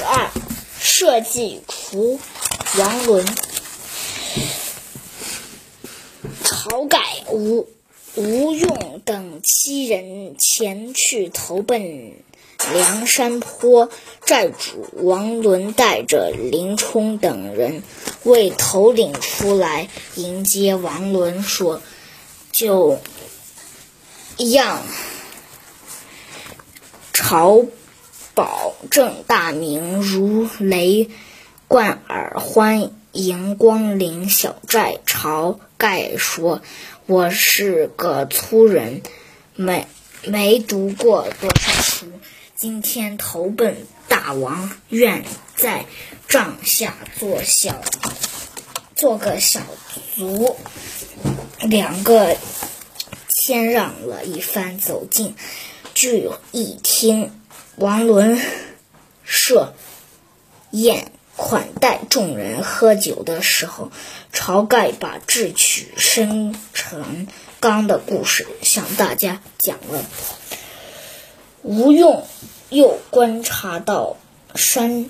十二，设计除王伦。晁盖、吴吴用等七人前去投奔梁山坡，寨主王伦带着林冲等人为头领出来迎接王伦，说：“就样晁保证大名如雷贯耳，欢迎光临小寨。”晁盖说：“我是个粗人，没没读过多少书。今天投奔大王，愿在帐下做小做个小卒。”两个谦让了一番，走进聚义厅。王伦设宴。款待众人喝酒的时候，晁盖把智取生辰纲的故事向大家讲了。吴用又观察到山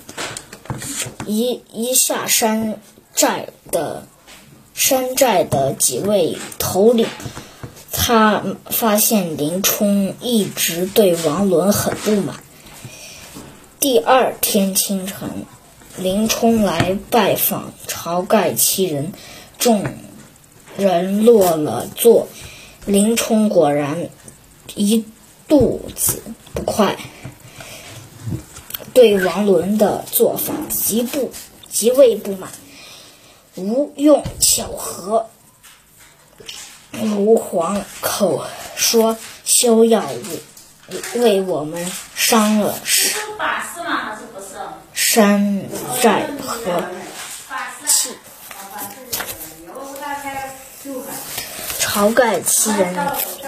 一一下山寨的山寨的几位头领，他发现林冲一直对王伦很不满。第二天清晨。林冲来拜访晁盖七人，众人落了座。林冲果然一肚子不快，对王伦的做法极不极为不满。吴用巧合，如黄口说休要为为我们伤了。山寨和气，晁盖七人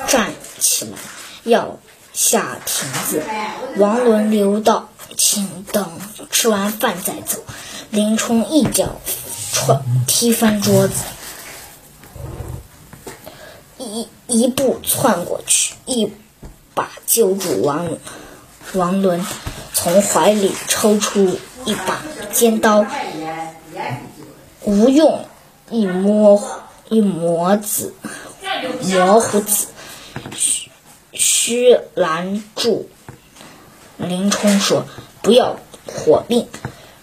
站起来要下亭子，王伦留道：“请等吃完饭再走。”林冲一脚踹踢翻桌子，一一步窜过去，一把揪住王王伦，从怀里抽出。一把尖刀，吴用一摸一模子模糊子，须须拦住。林冲说：“不要火并。”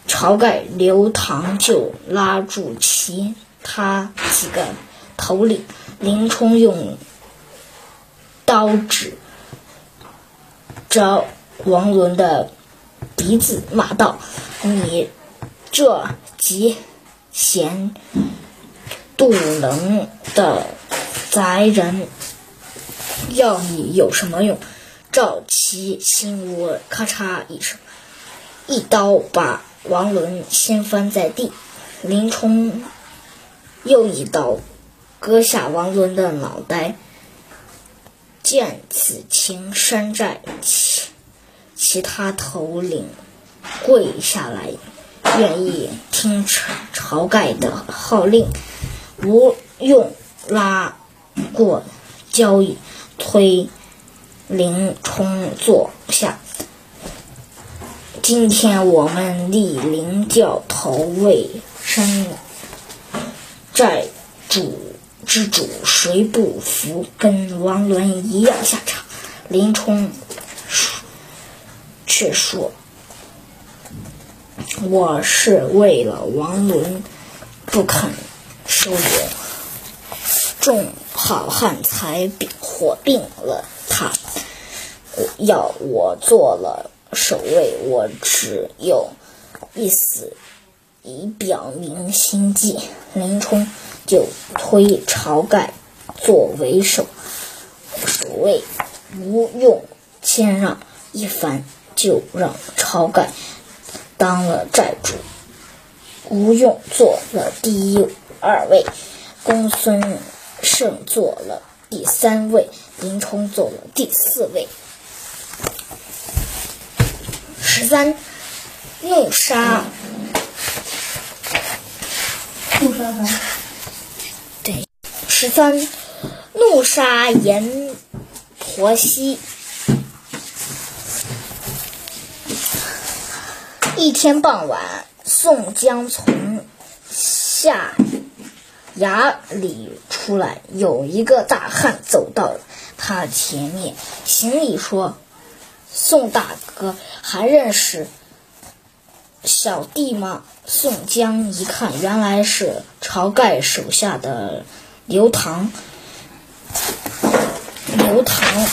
晁盖、刘唐就拉住其他几个头领。林冲用刀指着王伦的。鼻子骂道：“你这急贤妒能的贼人，要你有什么用？”赵齐心窝咔嚓一声，一刀把王伦掀翻在地。林冲又一刀割下王伦的脑袋。见此情，山寨起。其他头领跪下来，愿意听晁晁盖的号令。吴用拉过交椅，推林冲坐下。今天我们立林教头为山寨主之主，谁不服？跟王伦一样下场。林冲。却说：“我是为了王伦不肯收留，众好汉才火并了他。要我做了守卫，我只有一死，以表明心迹。”林冲就推晁盖作为首守卫，吴用谦让一番。就让晁盖当了寨主，吴用做了第一二位，公孙胜做了第三位，林冲做了第四位。十三，怒杀，怒杀啥？对，十三，怒杀阎婆惜。一天傍晚，宋江从下衙里出来，有一个大汉走到他前面，行礼说：“宋大哥，还认识小弟吗？”宋江一看，原来是晁盖手下的刘唐。刘唐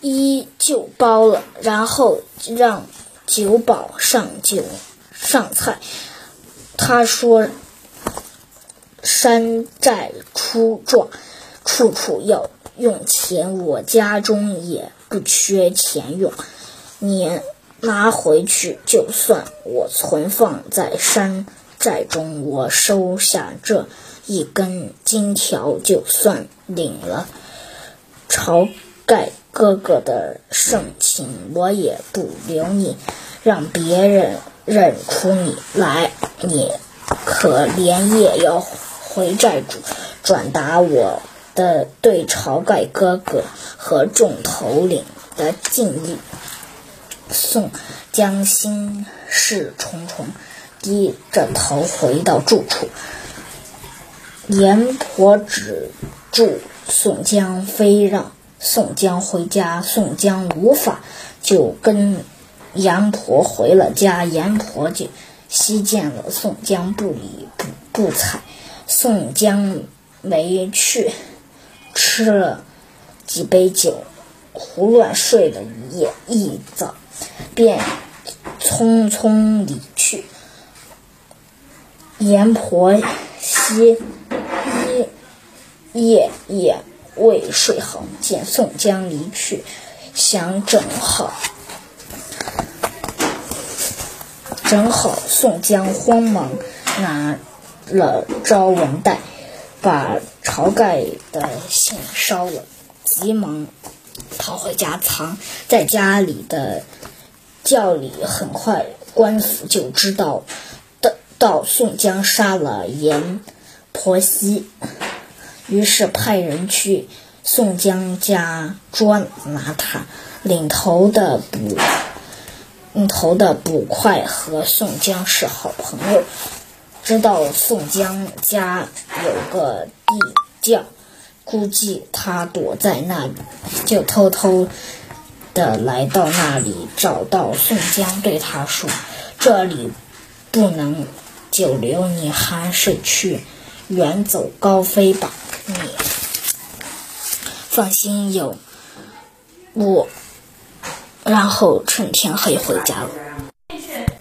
衣就包了，然后让酒保上酒上菜。他说：“山寨出状，处处要用钱，我家中也不缺钱用。你拿回去，就算我存放在山寨中，我收下这一根金条，就算领了晁盖哥哥的盛情，我也不留你，让别人认出你来。你可连夜要回寨主，转达我的对晁盖哥哥和众头领的敬意。宋江心事重重，低着头回到住处。阎婆止住宋江，非让宋江回家。宋江无法，就跟阎婆回了家。阎婆就西见了宋江，不理不不睬。宋江没去，吃了几杯酒，胡乱睡了一夜。一早，便匆匆离去。阎婆惜一夜夜未睡好，见宋江离去，想整好。正好宋江慌忙拿了招文袋，把晁盖的信烧了，急忙逃回家藏。在家里的窖里，很快官府就知道到宋江杀了阎婆惜，于是派人去宋江家捉拿他。领头的捕。领头的捕快和宋江是好朋友，知道宋江家有个地窖，估计他躲在那里，就偷偷的来到那里，找到宋江，对他说：“这里不能久留，你还是去远走高飞吧。你放心，有我。”然后趁天黑回家了。